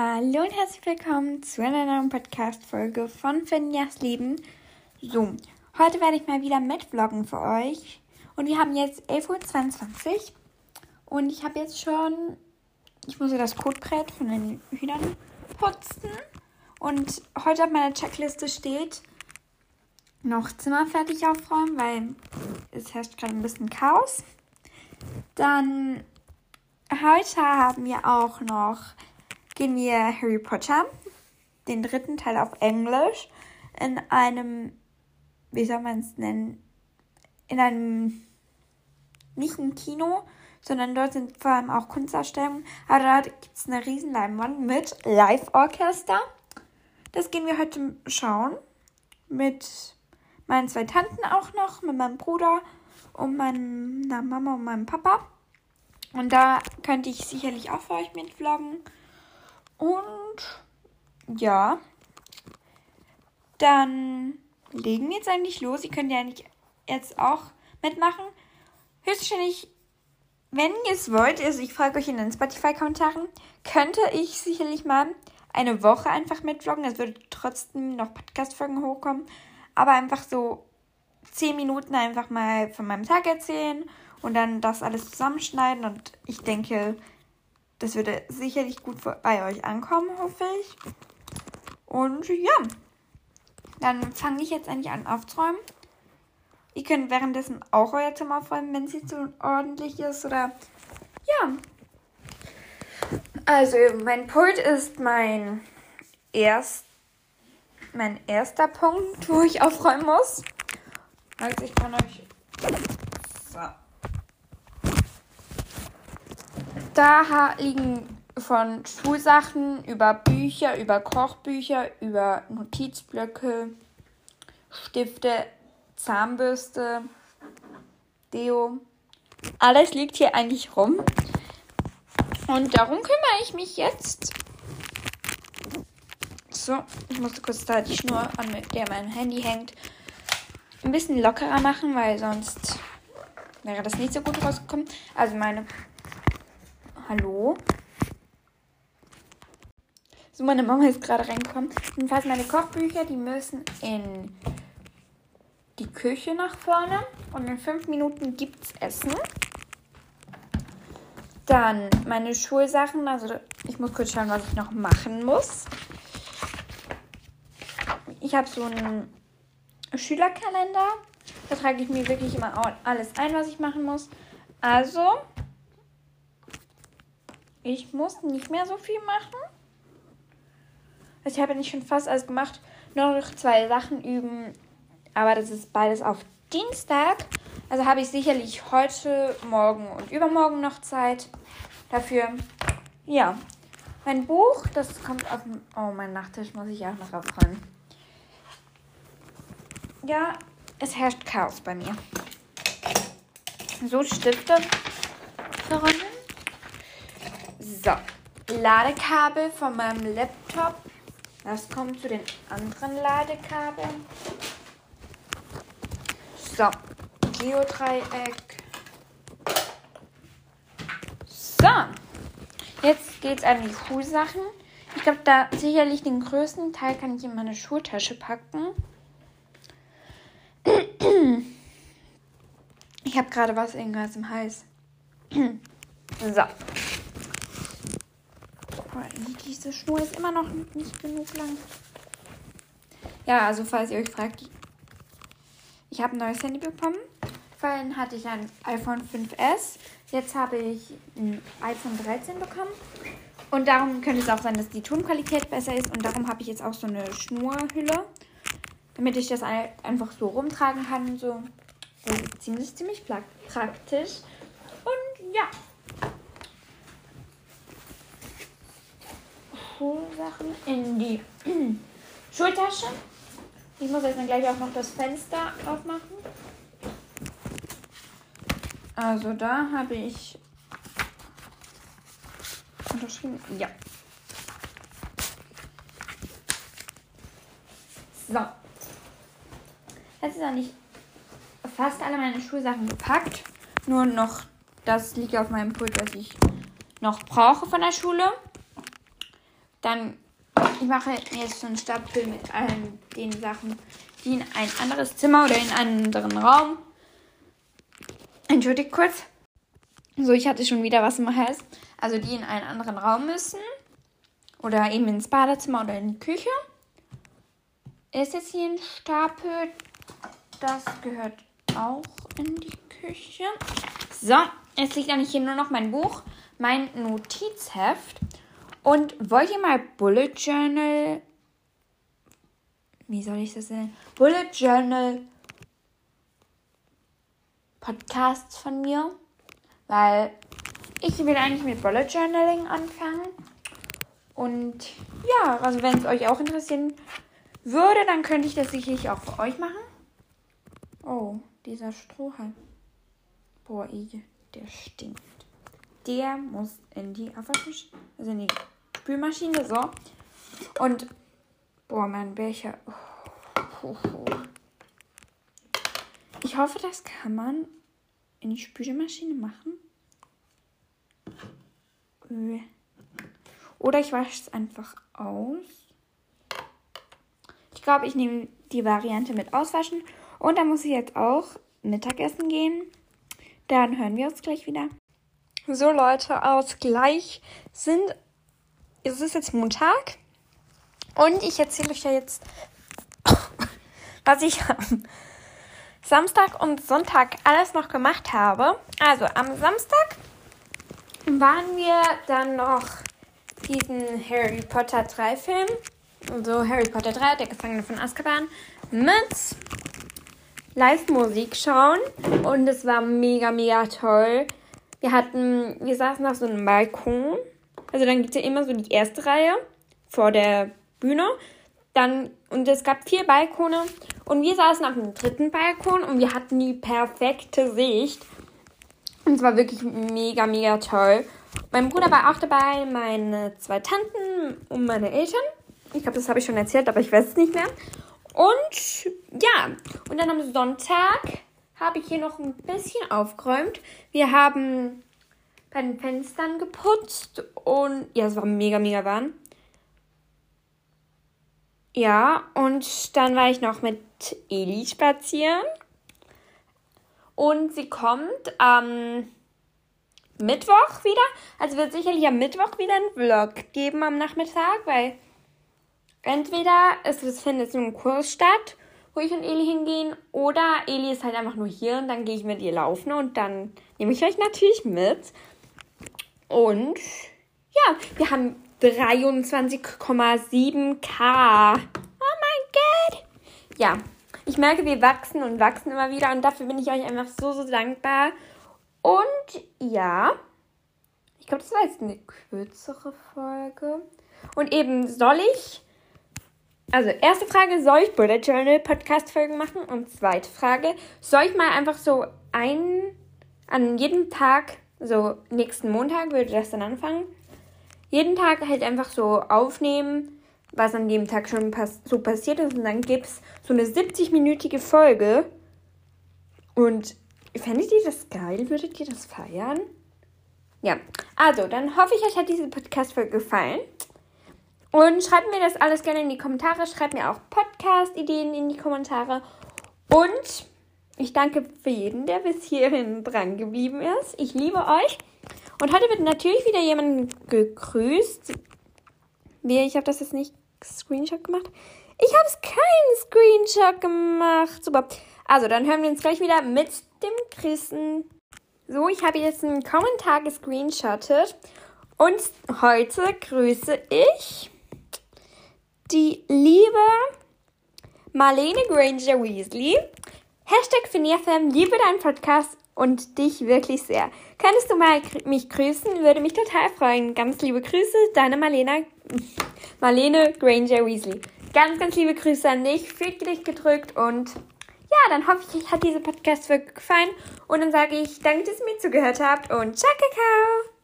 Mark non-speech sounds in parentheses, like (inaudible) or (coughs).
Hallo und herzlich willkommen zu einer neuen Podcast-Folge von Finjas Leben. So, heute werde ich mal wieder mitvloggen für euch. Und wir haben jetzt 11.22 Uhr. Und ich habe jetzt schon, ich muss ja das Kotbrett von den Hühnern putzen. Und heute auf meiner Checkliste steht, noch Zimmer fertig aufräumen, weil es herrscht gerade ein bisschen Chaos. Dann heute haben wir auch noch gehen wir Harry Potter, den dritten Teil auf Englisch, in einem, wie soll man es nennen, in einem, nicht ein Kino, sondern dort sind vor allem auch Kunstausstellungen, aber da gibt es eine riesen Leinwand mit Live-Orchester. Das gehen wir heute schauen. Mit meinen zwei Tanten auch noch, mit meinem Bruder und meiner Mama und meinem Papa. Und da könnte ich sicherlich auch für euch mitvloggen. Und ja, dann legen wir jetzt eigentlich los. Ihr könnt ja nicht jetzt auch mitmachen. Höchstwahrscheinlich, wenn ihr es wollt, also ich frage euch in den Spotify-Kommentaren, könnte ich sicherlich mal eine Woche einfach mitvloggen. Es würde trotzdem noch Podcast-Folgen hochkommen. Aber einfach so 10 Minuten einfach mal von meinem Tag erzählen und dann das alles zusammenschneiden. Und ich denke, das würde sicherlich gut bei euch ankommen, hoffe ich. Und ja, dann fange ich jetzt eigentlich an aufzuräumen. Ihr könnt währenddessen auch euer Zimmer aufräumen, wenn es zu ordentlich ist oder ja. Also mein Pult ist mein erst mein erster Punkt, wo ich aufräumen muss. Also ich kann euch so. Da liegen von Schulsachen über Bücher, über Kochbücher, über Notizblöcke, Stifte, Zahnbürste, Deo. Alles liegt hier eigentlich rum. Und darum kümmere ich mich jetzt. So, ich musste kurz da die Schnur, an der mein Handy hängt, ein bisschen lockerer machen, weil sonst wäre das nicht so gut rausgekommen. Also meine Hallo? So, meine Mama ist gerade reingekommen. Jedenfalls meine Kochbücher, die müssen in die Küche nach vorne. Und in fünf Minuten gibt's Essen. Dann meine Schulsachen. Also ich muss kurz schauen, was ich noch machen muss. Ich habe so einen Schülerkalender. Da trage ich mir wirklich immer alles ein, was ich machen muss. Also ich muss nicht mehr so viel machen. Ich habe nicht schon fast alles gemacht. Nur noch zwei Sachen üben. Aber das ist beides auf Dienstag. Also habe ich sicherlich heute, morgen und übermorgen noch Zeit dafür. Ja. Mein Buch, das kommt auf dem. Oh, mein Nachttisch muss ich auch noch aufräumen. Ja, es herrscht Chaos bei mir. So Stifte verräumen. So, Ladekabel von meinem Laptop. Das kommt zu den anderen Ladekabeln. So, Geodreieck. So, jetzt geht es an die Schulsachen. Ich glaube, da sicherlich den größten Teil kann ich in meine Schultasche packen. Ich habe gerade was irgendwas im Hals. So. Diese Schnur ist immer noch nicht genug lang. Ja, also falls ihr euch fragt, ich habe ein neues Handy bekommen. Vorhin hatte ich ein iPhone 5S. Jetzt habe ich ein iPhone 13 bekommen. Und darum könnte es auch sein, dass die Tonqualität besser ist. Und darum habe ich jetzt auch so eine Schnurhülle, damit ich das einfach so rumtragen kann. So. Ist ziemlich, ziemlich praktisch. Und ja, Schulsachen in die (clears throat) Schultasche. Ich muss jetzt dann gleich auch noch das Fenster aufmachen. Also da habe ich unterschrieben. Ja. So. Jetzt ist eigentlich fast alle meine Schulsachen gepackt. Nur noch das liegt auf meinem Pult, was ich noch brauche von der Schule. Dann, ich mache jetzt so einen Stapel mit allen den Sachen, die in ein anderes Zimmer oder in einen anderen Raum. Entschuldigt kurz. So, ich hatte schon wieder was im Hals. Also die in einen anderen Raum müssen. Oder eben ins Badezimmer oder in die Küche. Ist jetzt hier ein Stapel. Das gehört auch in die Küche. So, jetzt liegt eigentlich hier nur noch mein Buch, mein Notizheft. Und wollt ihr mal Bullet Journal. Wie soll ich das nennen? Bullet Journal Podcasts von mir. Weil ich will eigentlich mit Bullet Journaling anfangen. Und ja, also wenn es euch auch interessieren würde, dann könnte ich das sicherlich auch für euch machen. Oh, dieser Strohhalm. Boah, der stinkt. Der muss in die Abwaschmaschine, also in die Spülmaschine, so. Und, boah, mein Becher. Ich hoffe, das kann man in die Spülmaschine machen. Oder ich wasche es einfach aus. Ich glaube, ich nehme die Variante mit Auswaschen. Und dann muss ich jetzt auch Mittagessen gehen. Dann hören wir uns gleich wieder. So Leute, aus gleich sind. Es ist jetzt Montag. Und ich erzähle euch ja jetzt, (coughs) was ich am Samstag und Sonntag alles noch gemacht habe. Also am Samstag waren wir dann noch diesen Harry Potter 3 Film. Also Harry Potter 3, der Gefangene von Azkaban, mit Live-Musik schauen. Und es war mega, mega toll. Wir hatten, wir saßen auf so einem Balkon. Also dann gibt es ja immer so die erste Reihe vor der Bühne. Dann, und es gab vier Balkone. Und wir saßen auf dem dritten Balkon und wir hatten die perfekte Sicht. Und es war wirklich mega, mega toll. Mein Bruder war auch dabei, meine zwei Tanten und meine Eltern. Ich glaube, das habe ich schon erzählt, aber ich weiß es nicht mehr. Und ja, und dann am Sonntag habe ich hier noch ein bisschen aufgeräumt. Wir haben bei den Fenstern geputzt und ja, es war mega, mega warm. Ja, und dann war ich noch mit Eli spazieren. Und sie kommt am Mittwoch wieder. Also wird sicherlich am Mittwoch wieder einen Vlog geben am Nachmittag, weil entweder es findet so ein Kurs statt, wo ich und Eli hingehen, oder Eli ist halt einfach nur hier und dann gehe ich mit ihr laufen und dann nehme ich euch natürlich mit. Und ja, wir haben 23,7k. Oh mein Gott. Ja, ich merke, wir wachsen und wachsen immer wieder und dafür bin ich euch einfach so, so dankbar. Und ja, ich glaube, das war jetzt eine kürzere Folge. Und eben soll ich, also erste Frage, soll ich Bullet Journal Podcast Folgen machen? Und zweite Frage, soll ich mal einfach so ein, an jedem Tag, so nächsten Montag würde das dann anfangen, jeden Tag halt einfach so aufnehmen, was an dem Tag schon pass so passiert ist. Und dann gibt es so eine 70-minütige Folge. Und fändet ihr das geil? Würdet ihr das feiern? Ja, also dann hoffe ich, euch hat diese Podcast-Folge gefallen. Und schreibt mir das alles gerne in die Kommentare. Schreibt mir auch Podcast-Ideen in die Kommentare. Und ich danke für jeden, der bis hierhin dran geblieben ist. Ich liebe euch. Und heute wird natürlich wieder jemand gegrüßt. Wie, ich habe das jetzt nicht Screenshot gemacht. Ich habe es keinen Screenshot gemacht. Super. Also, dann hören wir uns gleich wieder mit dem Grüßen. So, ich habe jetzt einen Kommentar gescreenshottet. Und heute grüße ich die liebe Marlene Granger Weasley. Hashtag FinierFam, liebe deinen Podcast und dich wirklich sehr. Könntest du mal mich grüßen? Würde mich total freuen. Ganz liebe Grüße, deine Marlena, (laughs) Marlene Granger Weasley. Ganz, ganz liebe Grüße an dich. Fühlt dich gedrückt und ja, dann hoffe ich, euch hat diese Podcast-Folge gefallen. Und dann sage ich, danke, dass ihr mir zugehört habt und ciao, Kakao!